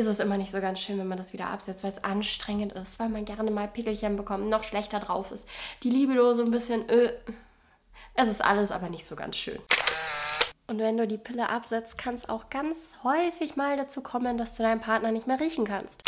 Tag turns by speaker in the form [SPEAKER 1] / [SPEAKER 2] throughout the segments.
[SPEAKER 1] ist es immer nicht so ganz schön, wenn man das wieder absetzt, weil es anstrengend ist, weil man gerne mal Pickelchen bekommt, noch schlechter drauf ist. Die Libido so ein bisschen, äh, es ist alles aber nicht so ganz schön. Und wenn du die Pille absetzt, kann es auch ganz häufig mal dazu kommen, dass du deinen Partner nicht mehr riechen kannst.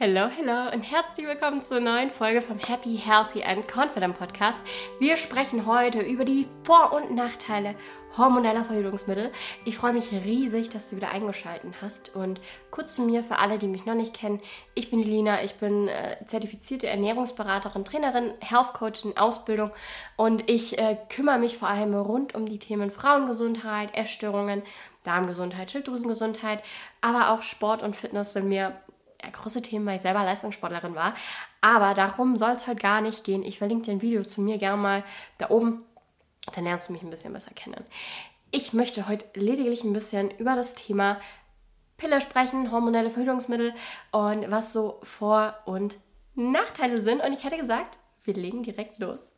[SPEAKER 1] Hallo, hallo und herzlich willkommen zur neuen Folge vom Happy, Healthy and Confident Podcast. Wir sprechen heute über die Vor- und Nachteile hormoneller Verhütungsmittel. Ich freue mich riesig, dass du wieder eingeschaltet hast. Und kurz zu mir für alle, die mich noch nicht kennen. Ich bin Lina, ich bin äh, zertifizierte Ernährungsberaterin, Trainerin, Health Coach in Ausbildung und ich äh, kümmere mich vor allem rund um die Themen Frauengesundheit, Essstörungen, Darmgesundheit, Schilddrüsengesundheit, aber auch Sport und Fitness sind mir große Themen, weil ich selber Leistungssportlerin war. Aber darum soll es heute gar nicht gehen. Ich verlinke dir ein Video zu mir gerne mal da oben. Dann lernst du mich ein bisschen besser kennen. Ich möchte heute lediglich ein bisschen über das Thema Pille sprechen, hormonelle Verhütungsmittel und was so Vor- und Nachteile sind. Und ich hätte gesagt, wir legen direkt los.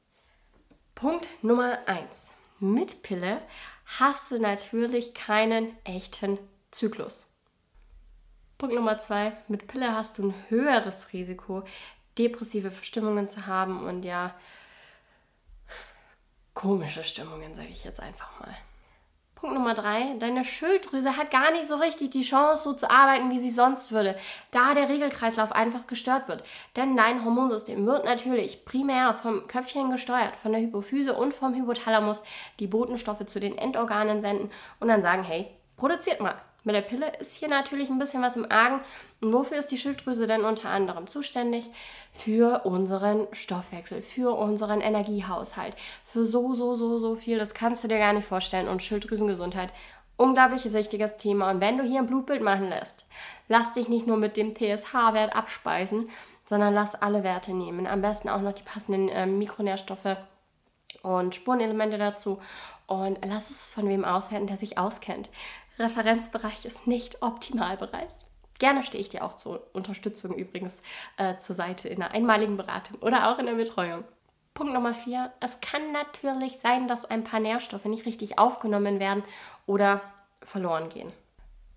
[SPEAKER 1] Punkt Nummer 1. Mit Pille hast du natürlich keinen echten Zyklus. Punkt Nummer zwei, mit Pille hast du ein höheres Risiko, depressive Stimmungen zu haben und ja, komische Stimmungen, sage ich jetzt einfach mal. Punkt Nummer drei, deine Schilddrüse hat gar nicht so richtig die Chance, so zu arbeiten, wie sie sonst würde, da der Regelkreislauf einfach gestört wird. Denn dein Hormonsystem wird natürlich primär vom Köpfchen gesteuert, von der Hypophyse und vom Hypothalamus, die Botenstoffe zu den Endorganen senden und dann sagen, hey, produziert mal. Mit der Pille ist hier natürlich ein bisschen was im Argen. Und wofür ist die Schilddrüse denn unter anderem zuständig? Für unseren Stoffwechsel, für unseren Energiehaushalt, für so, so, so, so viel. Das kannst du dir gar nicht vorstellen. Und Schilddrüsengesundheit, unglaublich wichtiges Thema. Und wenn du hier ein Blutbild machen lässt, lass dich nicht nur mit dem TSH-Wert abspeisen, sondern lass alle Werte nehmen. Am besten auch noch die passenden äh, Mikronährstoffe und Spurenelemente dazu. Und lass es von wem auswerten, der sich auskennt. Referenzbereich ist nicht Optimalbereich. Gerne stehe ich dir auch zur Unterstützung übrigens äh, zur Seite in einer einmaligen Beratung oder auch in der Betreuung. Punkt Nummer vier. Es kann natürlich sein, dass ein paar Nährstoffe nicht richtig aufgenommen werden oder verloren gehen.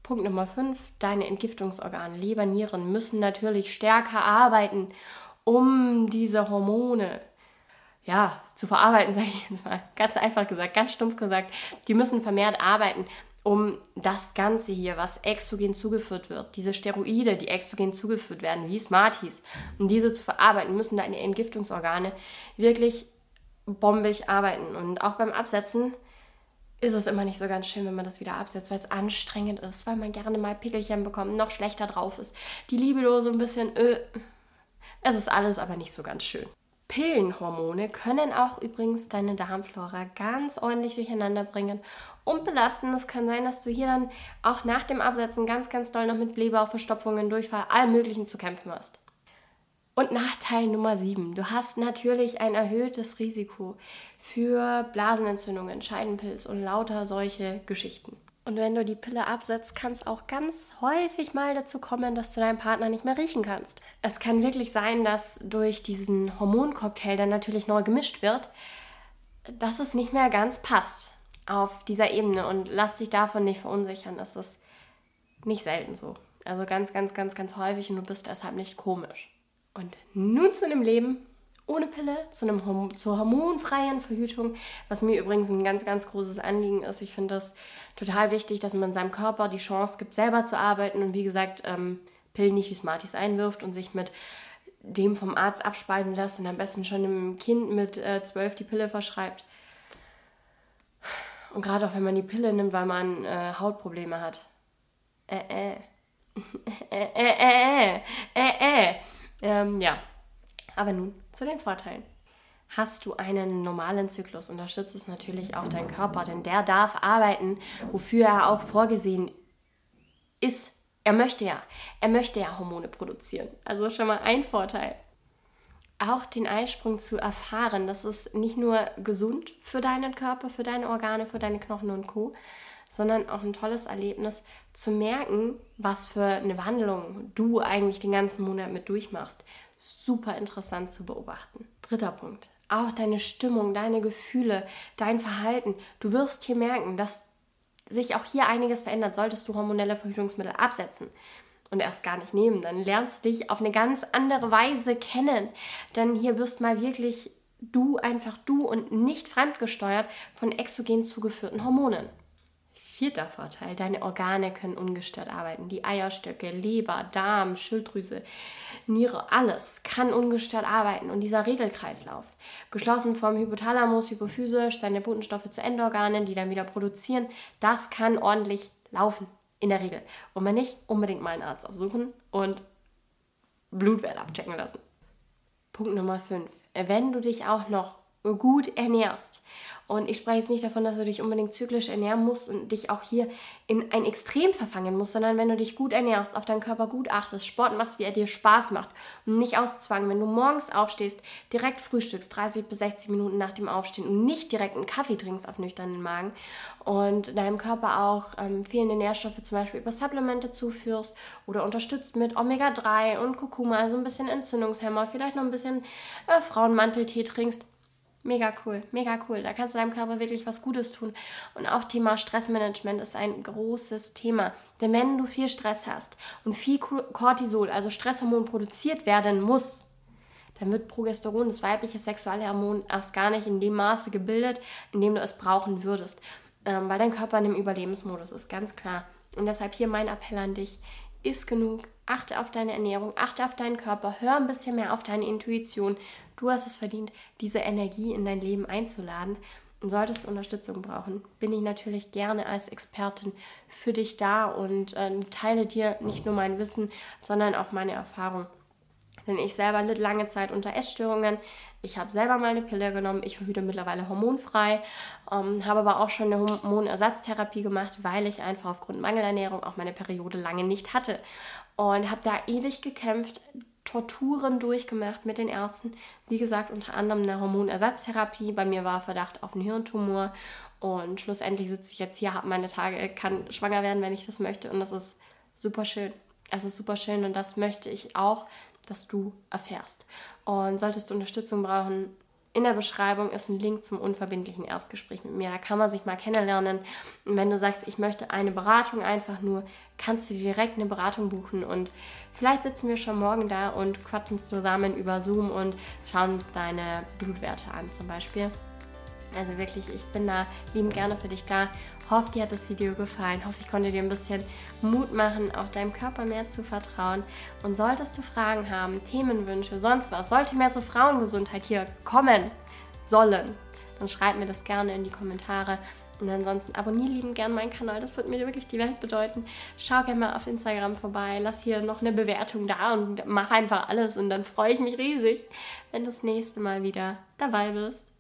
[SPEAKER 1] Punkt Nummer 5. Deine Entgiftungsorgane, Leber, Nieren müssen natürlich stärker arbeiten, um diese Hormone ja, zu verarbeiten, sage ich jetzt mal. Ganz einfach gesagt, ganz stumpf gesagt. Die müssen vermehrt arbeiten, um das Ganze hier, was exogen zugeführt wird, diese Steroide, die exogen zugeführt werden, wie Smarties, um diese zu verarbeiten, müssen deine Entgiftungsorgane wirklich bombig arbeiten. Und auch beim Absetzen ist es immer nicht so ganz schön, wenn man das wieder absetzt, weil es anstrengend ist, weil man gerne mal Pickelchen bekommt, noch schlechter drauf ist. Die Libido so ein bisschen, äh, es ist alles aber nicht so ganz schön. Pillenhormone können auch übrigens deine Darmflora ganz ordentlich durcheinander bringen und belasten. Es kann sein, dass du hier dann auch nach dem Absetzen ganz, ganz doll noch mit Blähbauch, Verstopfungen, Durchfall, allem Möglichen zu kämpfen hast. Und Nachteil Nummer 7. Du hast natürlich ein erhöhtes Risiko für Blasenentzündungen, Scheidenpilz und lauter solche Geschichten. Und wenn du die Pille absetzt, kann es auch ganz häufig mal dazu kommen, dass du deinen Partner nicht mehr riechen kannst. Es kann wirklich sein, dass durch diesen Hormoncocktail, der natürlich neu gemischt wird, dass es nicht mehr ganz passt auf dieser Ebene. Und lass dich davon nicht verunsichern. Das ist nicht selten so. Also ganz, ganz, ganz, ganz häufig und du bist deshalb nicht komisch. Und nun zu einem Leben ohne Pille, zu einem, zur hormonfreien Verhütung, was mir übrigens ein ganz, ganz großes Anliegen ist. Ich finde das total wichtig, dass man seinem Körper die Chance gibt, selber zu arbeiten und wie gesagt, ähm, Pillen nicht wie Smarties einwirft und sich mit dem vom Arzt abspeisen lässt und am besten schon einem Kind mit äh, zwölf die Pille verschreibt. Und gerade auch wenn man die Pille nimmt, weil man äh, Hautprobleme hat. Äh, äh. äh, äh, äh, äh, äh, äh. Ähm, ja. Aber nun zu den Vorteilen. Hast du einen normalen Zyklus, unterstützt es natürlich auch dein Körper, denn der darf arbeiten, wofür er auch vorgesehen ist. Er möchte ja, er möchte ja Hormone produzieren. Also schon mal ein Vorteil. Auch den Eisprung zu erfahren, das ist nicht nur gesund für deinen Körper, für deine Organe, für deine Knochen und Co., sondern auch ein tolles Erlebnis zu merken, was für eine Wandlung du eigentlich den ganzen Monat mit durchmachst super interessant zu beobachten. Dritter Punkt. Auch deine Stimmung, deine Gefühle, dein Verhalten. Du wirst hier merken, dass sich auch hier einiges verändert, solltest du hormonelle Verhütungsmittel absetzen. und erst gar nicht nehmen. Dann lernst du dich auf eine ganz andere Weise kennen. Denn hier wirst mal wirklich du einfach du und nicht fremdgesteuert von exogen zugeführten Hormonen. Vierter Vorteil, deine Organe können ungestört arbeiten. Die Eierstöcke, Leber, Darm, Schilddrüse, Niere, alles kann ungestört arbeiten. Und dieser Regelkreislauf, geschlossen vom Hypothalamus, hypophysisch, seine Botenstoffe zu Endorganen, die dann wieder produzieren, das kann ordentlich laufen, in der Regel. Und wenn nicht, unbedingt mal einen Arzt aufsuchen und Blutwert abchecken lassen. Punkt Nummer 5. Wenn du dich auch noch gut ernährst. Und ich spreche jetzt nicht davon, dass du dich unbedingt zyklisch ernähren musst und dich auch hier in ein Extrem verfangen musst, sondern wenn du dich gut ernährst, auf deinen Körper gut achtest, Sport machst, wie er dir Spaß macht und nicht auszwangen, wenn du morgens aufstehst, direkt frühstückst, 30 bis 60 Minuten nach dem Aufstehen und nicht direkt einen Kaffee trinkst auf nüchternen Magen und deinem Körper auch ähm, fehlende Nährstoffe zum Beispiel über Supplemente zuführst oder unterstützt mit Omega-3 und Kurkuma, also ein bisschen Entzündungshemmer, vielleicht noch ein bisschen äh, Frauenmanteltee trinkst, Mega cool, mega cool. Da kannst du deinem Körper wirklich was Gutes tun. Und auch Thema Stressmanagement ist ein großes Thema. Denn wenn du viel Stress hast und viel Cortisol, also Stresshormon, produziert werden muss, dann wird Progesteron, das weibliche Sexualhormon, erst gar nicht in dem Maße gebildet, in dem du es brauchen würdest. Ähm, weil dein Körper in einem Überlebensmodus ist, ganz klar. Und deshalb hier mein Appell an dich. Iss genug, achte auf deine Ernährung, achte auf deinen Körper, hör ein bisschen mehr auf deine Intuition. Du hast es verdient, diese Energie in dein Leben einzuladen. Und solltest du Unterstützung brauchen, bin ich natürlich gerne als Expertin für dich da und äh, teile dir nicht nur mein Wissen, sondern auch meine Erfahrung. Denn ich selber litt lange Zeit unter Essstörungen. Ich habe selber mal eine Pille genommen. Ich verhüte mittlerweile hormonfrei. Ähm, habe aber auch schon eine Hormonersatztherapie gemacht, weil ich einfach aufgrund Mangelernährung auch meine Periode lange nicht hatte. Und habe da ewig gekämpft, Torturen durchgemacht mit den Ärzten. Wie gesagt, unter anderem eine Hormonersatztherapie. Bei mir war Verdacht auf einen Hirntumor. Und schlussendlich sitze ich jetzt hier, habe meine Tage, kann schwanger werden, wenn ich das möchte. Und das ist super schön. Es ist super schön und das möchte ich auch das du erfährst. Und solltest du Unterstützung brauchen, in der Beschreibung ist ein Link zum unverbindlichen Erstgespräch mit mir. Da kann man sich mal kennenlernen. Und wenn du sagst, ich möchte eine Beratung einfach nur, kannst du direkt eine Beratung buchen. Und vielleicht sitzen wir schon morgen da und quatschen zusammen über Zoom und schauen uns deine Blutwerte an zum Beispiel. Also wirklich, ich bin da lieben gerne für dich da. Hoffe, dir hat das Video gefallen. Hoffe, ich konnte dir ein bisschen Mut machen, auch deinem Körper mehr zu vertrauen. Und solltest du Fragen haben, Themenwünsche, sonst was, sollte mehr zur Frauengesundheit hier kommen sollen, dann schreib mir das gerne in die Kommentare. Und ansonsten abonniere lieben gerne meinen Kanal, das wird mir wirklich die Welt bedeuten. Schau gerne mal auf Instagram vorbei, lass hier noch eine Bewertung da und mach einfach alles und dann freue ich mich riesig, wenn du das nächste Mal wieder dabei bist.